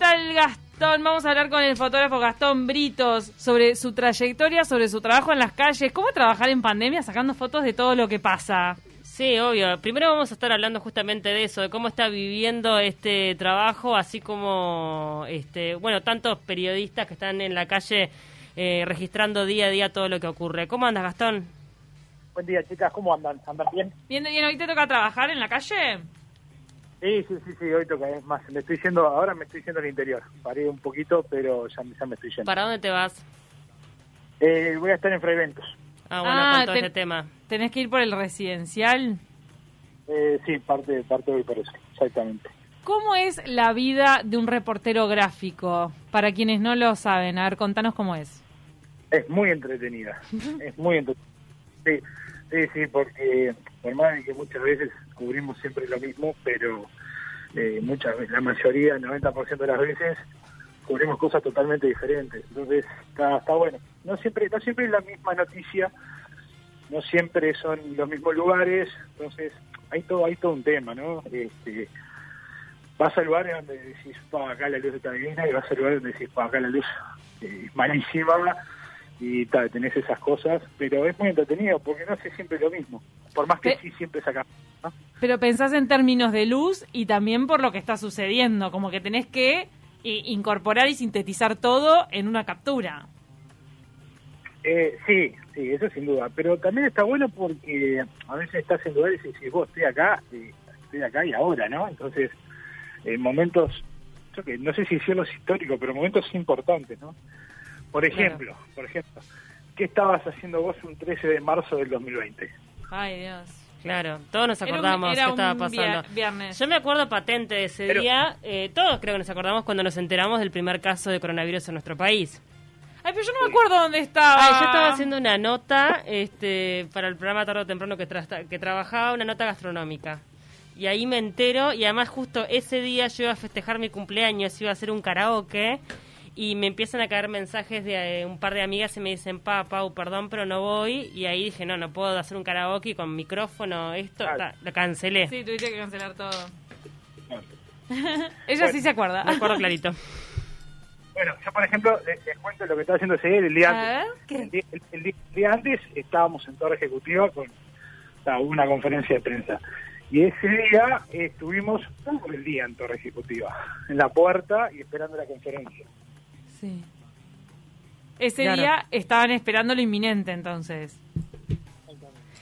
tal Gastón? Vamos a hablar con el fotógrafo Gastón Britos sobre su trayectoria, sobre su trabajo en las calles. ¿Cómo trabajar en pandemia sacando fotos de todo lo que pasa? Sí, obvio. Primero vamos a estar hablando justamente de eso, de cómo está viviendo este trabajo, así como, este, bueno, tantos periodistas que están en la calle eh, registrando día a día todo lo que ocurre. ¿Cómo andas, Gastón? Buen día, chicas. ¿Cómo andan? ¿Andan bien? Bien, bien. ¿Hoy te toca trabajar en la calle? Sí, sí, sí, sí. Hoy toca. Es más, me estoy yendo, ahora me estoy yendo al interior. Paré un poquito, pero ya, ya me estoy yendo. ¿Para dónde te vas? Eh, voy a estar en Freiventos. Ah, bueno, Ah, con todo ten- este tema. ¿Tenés que ir por el residencial? Eh, sí, parte, parte voy por eso, exactamente. ¿Cómo es la vida de un reportero gráfico? Para quienes no lo saben, a ver, contanos cómo es. Es muy entretenida. es muy entretenida. Sí, sí, sí, porque por más que muchas veces cubrimos siempre lo mismo, pero eh, muchas la mayoría, el 90% de las veces, cubrimos cosas totalmente diferentes. Entonces, está, está bueno. No siempre, no siempre es la misma noticia, no siempre son los mismos lugares, entonces hay todo, hay todo un tema, ¿no? Este, vas a lugares donde decís, pa, acá la luz está divina, y vas a lugares donde decís, pa, acá la luz eh, es malísima, y ta, tenés esas cosas, pero es muy entretenido porque no hace siempre lo mismo, por más que sí siempre saca. ¿no? Pero pensás en términos de luz y también por lo que está sucediendo, como que tenés que i- incorporar y sintetizar todo en una captura. Eh, sí, sí, eso sin duda, pero también está bueno porque a veces estás en lugares y decís, vos estoy acá, eh, estoy acá y ahora, ¿no? Entonces, en momentos, yo que no sé si cielos históricos, pero momentos importantes, ¿no? Por ejemplo, por ejemplo, ¿qué estabas haciendo vos un 13 de marzo del 2020? Ay, Dios. Claro, todos nos Era un- acordamos era qué estaba pasando. viernes. Yo me acuerdo patente de ese Pero- día. eh, todos creo que nos acordamos cuando nos enteramos del primer caso de coronavirus en nuestro país. Ay, pero yo no me acuerdo dónde estaba. Ah, yo estaba haciendo una nota este, para el programa tarde o temprano que, tra- que trabajaba, una nota gastronómica. Y ahí me entero, y además justo ese día yo iba a festejar mi cumpleaños, iba a hacer un karaoke, y me empiezan a caer mensajes de eh, un par de amigas y me dicen, pa, Pau, perdón, pero no voy. Y ahí dije, no, no puedo hacer un karaoke con micrófono, esto, ta, lo cancelé. Sí, tuviste que cancelar todo. Bueno. Ella sí se acuerda. Me acuerdo clarito. Bueno, yo por ejemplo, les, les cuento lo que estaba haciendo ese día, el día A antes. ver, ¿qué? El, día, el- el día- el día antes estábamos en Torre Ejecutiva con o sea, una conferencia de prensa. Y ese día eh, estuvimos todo el día en Torre Ejecutiva, en la puerta y esperando la conferencia. Sí. Ese Claro. día estaban esperando lo inminente, entonces.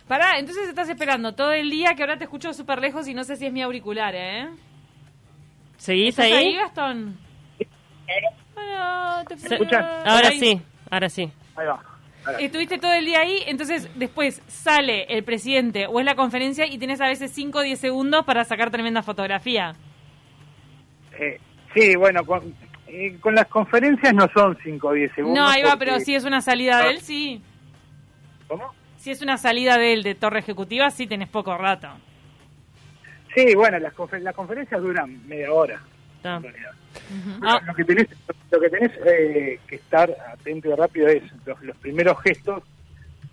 Pará, entonces estás esperando todo el día, que ahora te escucho súper lejos y no sé si es mi auricular, ¿eh? ¿Seguís ¿Estás ahí? ahí, Gastón? Ahora Ahí. sí, ahora sí. Ahí va. Ahora, Estuviste todo el día ahí, entonces después sale el presidente o es la conferencia y tenés a veces 5 o 10 segundos para sacar tremenda fotografía. eh, sí, bueno, con, eh, con las conferencias no son 5 o 10 segundos. No, ahí va, porque- pero si es una salida de él, sí. ¿Cómo? Si es una salida de él de torre ejecutiva, sí tenés poco rato. Sí, bueno, las, confer- las conferencias duran media hora. Ah. Ujú. Lo- lo que tenés, lo que tenés eh, que estar atento y rápido es los, los primeros gestos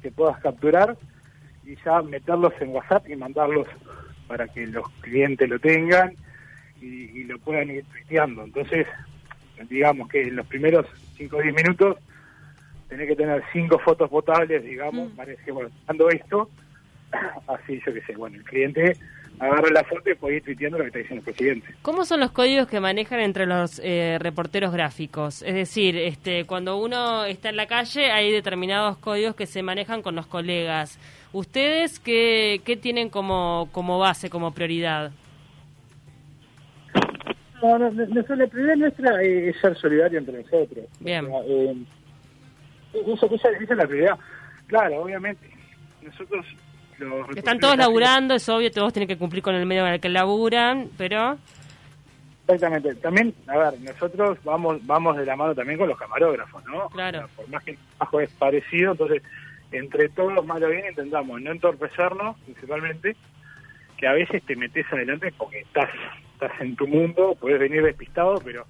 que puedas capturar y ya meterlos en WhatsApp y mandarlos para que los clientes lo tengan y, y lo puedan ir tuiteando. Entonces, digamos que en los primeros 5 o 10 minutos tenés que tener cinco fotos potables, digamos, Mm. parece, bueno, dando esto, así yo qué sé, bueno, el cliente agarra la foto y puede ir tuiteando lo que está diciendo el presidente. ¿Cómo son los códigos que manejan entre los eh, reporteros gráficos? Es decir, este, cuando uno está en la calle hay determinados códigos que se manejan con los colegas. ¿Ustedes qué, qué tienen como, como base, como prioridad? No, no, la prioridad nuestra es ser solidario entre nosotros. Bien. O sea, eh, esa, esa- esa es la prioridad. Claro, obviamente. Nosotros los Están todos laburando, es obvio, todos tienen que cumplir con el medio en el que laburan, pero... Exactamente. También, a ver, nosotros vamos vamos de la mano también con los camarógrafos, ¿no? Claro. O sea, por más que el trabajo es parecido, entonces, entre todos, malo bien, intentamos no entorpecernos, principalmente, que a veces te metes adelante porque estás estás en tu mundo, puedes venir despistado, pero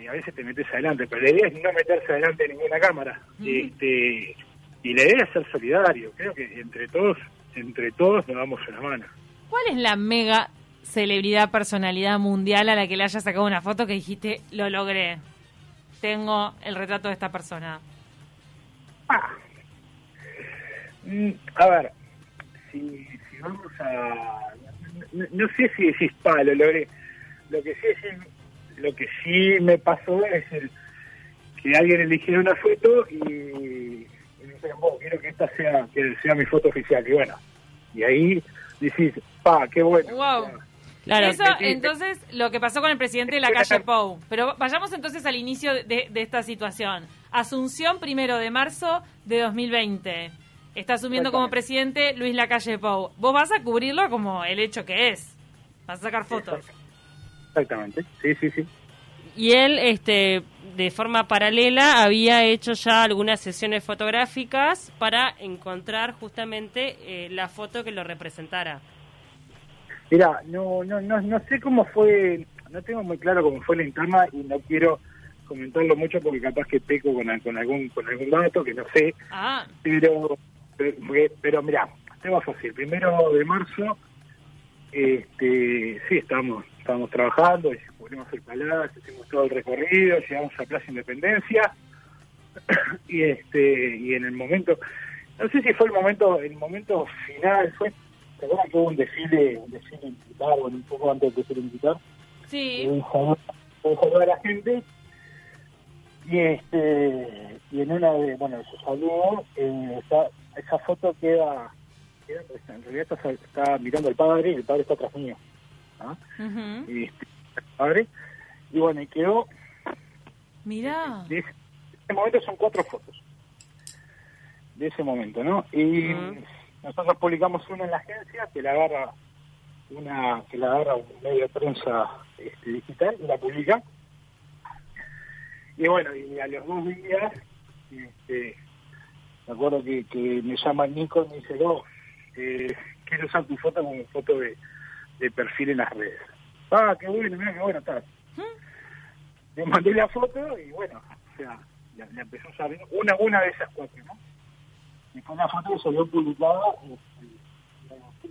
y a veces te metes adelante. Pero la idea es no meterse adelante de ninguna cámara. Este Y la idea es ser solidario. Creo que entre todos entre todos nos damos una mano. ¿Cuál es la mega celebridad, personalidad mundial a la que le hayas sacado una foto que dijiste, lo logré? Tengo el retrato de esta persona. Ah. Mm, A ver, si, si vamos a... No, no sé si decís pa, lo logré. Lo que sí es, lo que sí me pasó es el que alguien eligiera una foto y, y me dijeron, "Vos, quiero que esta sea que sea mi foto oficial. Y bueno, y ahí decís, pa, qué bueno. Wow. Claro, Eso, entonces, lo que pasó con el presidente de la calle Pou. Pero vayamos entonces al inicio de, de esta situación. Asunción, primero de marzo de 2020. Está asumiendo como presidente Luis Lacalle Pou. Vos vas a cubrirlo como el hecho que es. Vas a sacar fotos. Exactamente, sí, sí, sí. Y él, este, de forma paralela, había hecho ya algunas sesiones fotográficas para encontrar justamente eh, la foto que lo representara. Mira, no, no, no, no sé cómo fue, no tengo muy claro cómo fue la interna y no quiero comentarlo mucho porque capaz que peco con, con algún con algún dato que no sé, Ah, pero pero, porque- pero mira, tema fácil. Primero de marzo, este, sí, estábamos, estábamos trabajando, cubrimos el palacio, hicimos todo el recorrido, llegamos a Plaza Independencia y este y en el momento, no sé si fue el momento, el momento final fue, ¿te acuerdas que hubo un desfile, un desfile militar, bueno, un poco antes del desfile militar? sí. un saludo, un saludo a la gente y este y en una de bueno su saludo eh, está, esa foto queda, queda pues, en realidad está, está mirando al padre y el padre está atrás mío y este, el padre y bueno y quedó. Mirá. de ese, de ese momento son cuatro fotos. De ese momento no y nosotros publicamos una en la agencia que la agarra una que la agarra un medio de prensa este, digital y la publica y bueno y a los dos días este, me acuerdo que, que me llama Nico y me dice oh, eh, quiero usar tu foto como foto de, de perfil en las redes ah qué bueno mira qué bueno está le mandé la foto y bueno, o sea, la, la empezó a usar una, una de esas cuatro, ¿no? Y fue una foto que salió publicada. este,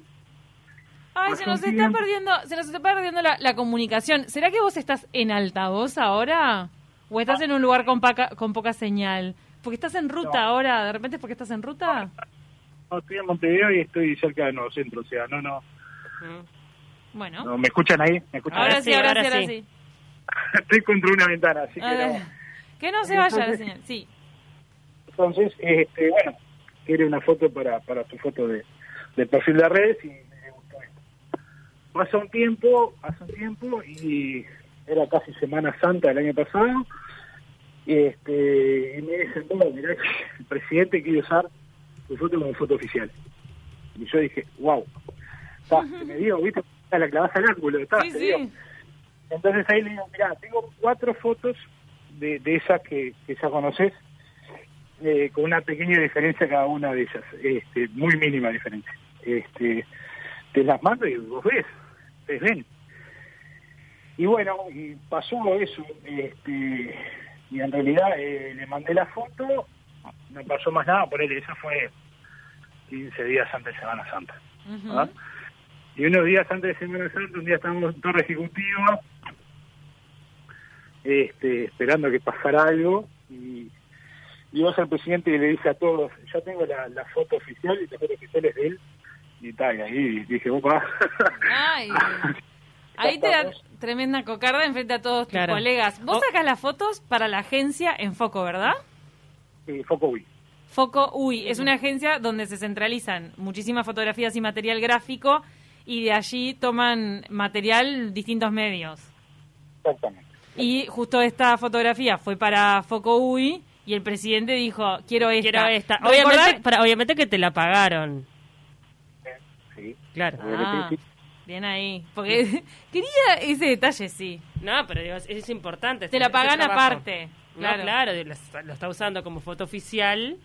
Ay, se nos está perdiendo, se nos está perdiendo la, la comunicación. ¿Será que vos estás en altavoz ahora? ¿O estás en un lugar con, paca- con poca señal? Porque estás en ruta No. ahora, ¿de repente es porque estás en ruta? No, estoy en Montevideo y estoy cerca de Nuevo Centro, o sea, no, no, Mm. Bueno, no ¿me escuchan ahí? ¿Me escuchan ahora ahí? sí, ahora, ahora sí, ahora sí. sí. estoy contra una ventana, así que A ver, no. que no se vaya la señal, sí. Entonces, este, bueno, quiere una foto para, para su foto de, de perfil de redes y me gustó esto. Pasa un tiempo, hace un tiempo y era casi Semana Santa del año pasado y, este, y me dicen, bueno, mirá, el presidente quiere usar tu foto como foto oficial. Y yo dije, wow, está, se me dio, viste, la clavas al ángulo, está, Sí, se sí. dio. Entonces ahí le digo, mira, tengo cuatro fotos de, de esas que, que ya conoces, eh, con una pequeña diferencia cada una de ellas, este, muy mínima diferencia. Este, te las mando y vos ves, ves ven. Y bueno, y pasó eso, este, y en realidad eh, le mandé la foto, no pasó más nada, por él, eso fue 15 días antes de Semana Santa. Y unos días antes de Semana Santa, un día estábamos en Torre Ejecutiva, este, esperando que pasara algo, y, vas al presidente y le dice a todos, ya tengo la, la foto oficial, y la foto oficial es de él, y tal, y ahí dije, opa. Ay, ahí te da tremenda cocarda enfrente a todos tus colegas. Vos sacas las fotos para la agencia en Foco, ¿verdad? Eh, Foco Wii. Foco UI es una agencia donde se centralizan muchísimas fotografías y material gráfico y de allí toman material distintos medios. Exactamente. Y justo esta fotografía fue para Foco UI y el presidente dijo, quiero esta. Quiero esta. Obviamente, para, obviamente que te la pagaron. Sí. Claro. Ah, Sí, sí. Bien ahí. Porque quería ese detalle, sí. No, pero digo, es, es importante. Te la pagan aparte. No, Claro. claro, lo, está- lo está usando como foto oficial.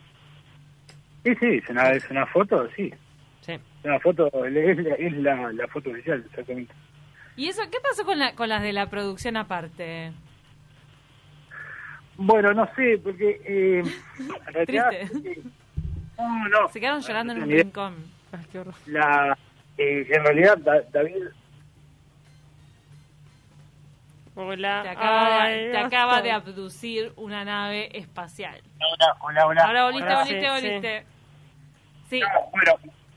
Sí, sí, es una, es una foto, sí. Sí. Es una foto, es, la, es la, la foto oficial, exactamente. ¿Y eso qué pasó con, la, con las de la producción aparte? Bueno, no sé, porque eh, realidad, Triste. eh, no, no. Se quedaron llorando en un rincón. Ay, qué horror. La, eh, en realidad, Da- David, Hola. Te acaba, Ay, de, te acaba de basta. abducir una nave espacial. Hola, hola, hola. Ahora volviste, Ahora volviste, sí, volviste. Sí. No, bueno,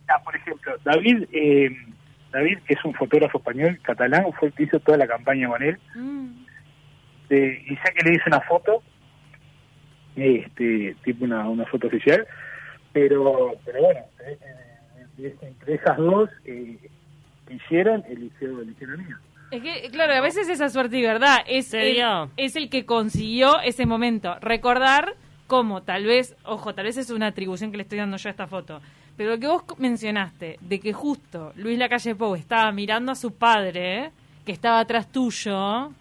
ah, por ejemplo, David, eh, David, que es un fotógrafo español, catalán, fue el que hizo toda la campaña con él. Mm. Eh, y sé que le hice una foto, este, tipo una, una foto oficial, pero, pero bueno, eh, eh, entre esas dos eh, que hicieron, eligió, eligió la mía. Es que, claro, a veces esa suerte y verdad es el, es el que consiguió ese momento. Recordar cómo, tal vez, ojo, tal vez es una atribución que le estoy dando yo a esta foto, pero lo que vos mencionaste, de que justo Luis Lacalle Pou estaba mirando a su padre, que estaba atrás tuyo,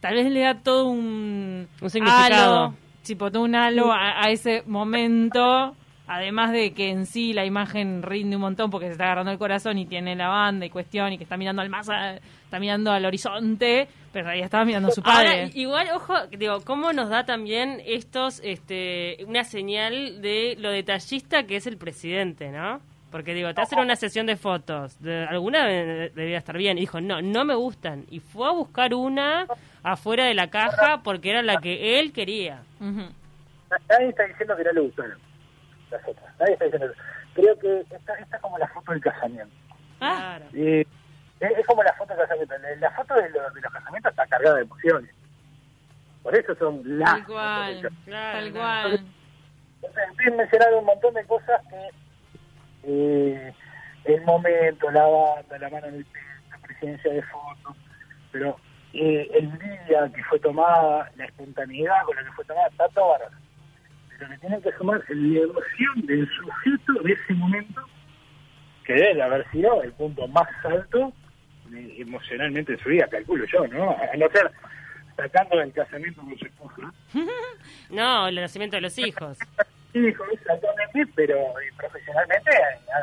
tal vez le da todo un, Un significado. halo, tipo, todo un halo a, a ese momento. Además de que en sí la imagen rinde un montón porque se está agarrando el corazón y tiene la banda y cuestión y que está mirando al más a- está mirando al horizonte, pero ahí estaba mirando a su Ahora, padre. igual, ojo, digo, cómo nos da también estos, este, una señal de lo detallista que es el presidente, ¿no? Porque digo, te hacen una sesión de fotos, de, alguna de- debía estar bien, y dijo, no, no me gustan, y fue a buscar una afuera de la caja porque era la que él quería. Nadie está diciendo que no le gustaron las otras. Nadie está diciendo Creo que esta, esta es como la foto del casamiento. Ah, Claro. Eh, es, es como la foto del casamiento. La, foto de, los- de los casamientos está cargada de emociones. Por eso son las tal cual. Claro, tal claro. cual. Entonces, un montón de cosas que eh, el momento, la banda, la mano en el pecho, la presencia de fotos, pero eh, el día que fue tomada, la espontaneidad con la que fue tomada, está todo bárbaro. Pero le tienen que sumar la emoción del sujeto de ese momento, que debe haber sido el punto más alto emocionalmente en su vida, calculo yo, ¿no? A no ser sacando el casamiento con su esposa. No, el nacimiento de los hijos. Exactamente, pero eh, profesionalmente.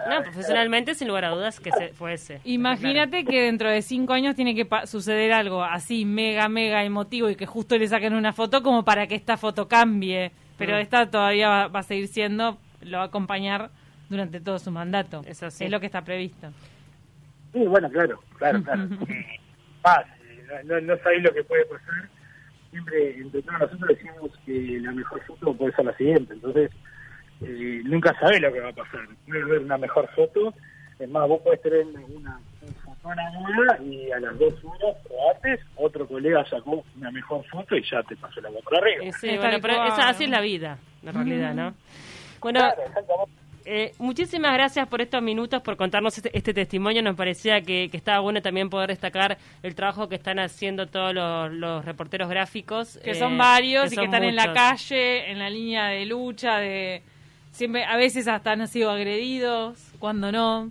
No, profesionalmente, sin lugar a dudas, que se, fue ese. Imagínate que dentro de cinco años tiene que pa- suceder algo así mega, mega emotivo y que justo le saquen una foto como para que esta foto cambie. Pero Mm. esta todavía va, va a seguir siendo, lo va a acompañar durante todo su mandato. Es así. lo que está previsto. Sí, bueno, claro, claro, claro. No, no, no sabéis lo que puede pasar. Siempre, entre todos nosotros decimos que la mejor foto puede ser la siguiente. Entonces, eh, nunca sabés lo que va a pasar. Puedes ver una mejor foto. Es más, vos podés tener una, una y a las dos horas o antes otro colega sacó una mejor foto y ya te pasó la boca arriba. Eh, sí, Es bueno, pero esa- así es la vida, en realidad, ¿no? Bueno, Claro. Eh, muchísimas gracias por estos minutos, por contarnos este, este testimonio. Nos parecía que, que estaba bueno también poder destacar el trabajo que están haciendo todos los, los reporteros gráficos. Que eh, son varios y que están en la muchos. calle, en la línea de lucha, de siempre a veces hasta han sido agredidos, cuando no.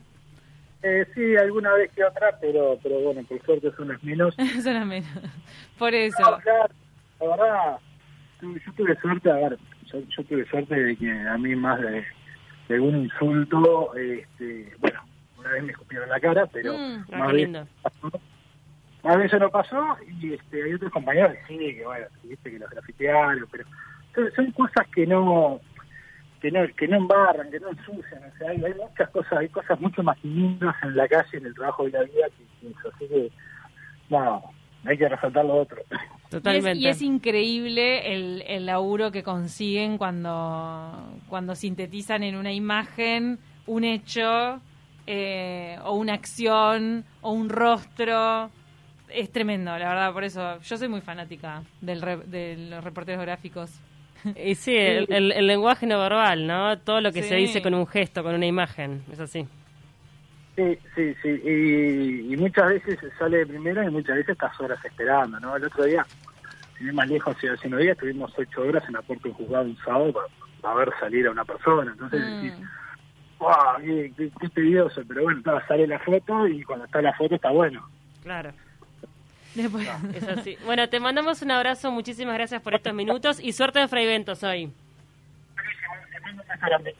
Eh, sí, alguna vez que otra, pero pero bueno, por suerte son las menos. Eso era menos. Por eso. No, claro, la verdad, yo tuve suerte, a ver, yo, yo tuve suerte de que a mí más de, de un insulto, este, bueno, una vez me escupieron la cara, pero Mm, más bien. Más bien eso no pasó y este, hay otros compañeros que sí, que bueno, viste que los grafitearon, pero son, son cosas que no que no que no embarran, que no ensucian, o sea, hay, hay muchas cosas, hay cosas mucho más lindas en la calle, en el trabajo de la vida que, que eso, así que no, hay que resaltar lo otro. Y es, Totalmente. y es increíble el, el laburo que consiguen cuando, cuando sintetizan en una imagen un hecho eh, o una acción o un rostro. Es tremendo, la verdad, por eso yo soy muy fanática del re- de los reporteros gráficos. Y sí, el, el- el lenguaje no verbal, ¿no? Todo lo que Sí. se dice con un gesto, con una imagen, es así. Sí, sí, sí. Y, y muchas veces sale de primero y muchas veces estás horas esperando, ¿no? El otro día, ir más lejos, hace hace unos días, estuvimos ocho horas en la puerta de un juzgado un sábado para, para ver salir a una persona. Entonces Mm. decís, ¡wow! Qué, qué, qué tedioso! Pero bueno, sale la foto y cuando está la foto está bueno. Claro, Después- es así. bueno, te mandamos un abrazo, muchísimas gracias por estos minutos y suerte en Fray Ventos hoy. Buenísimo, te mando un beso grande.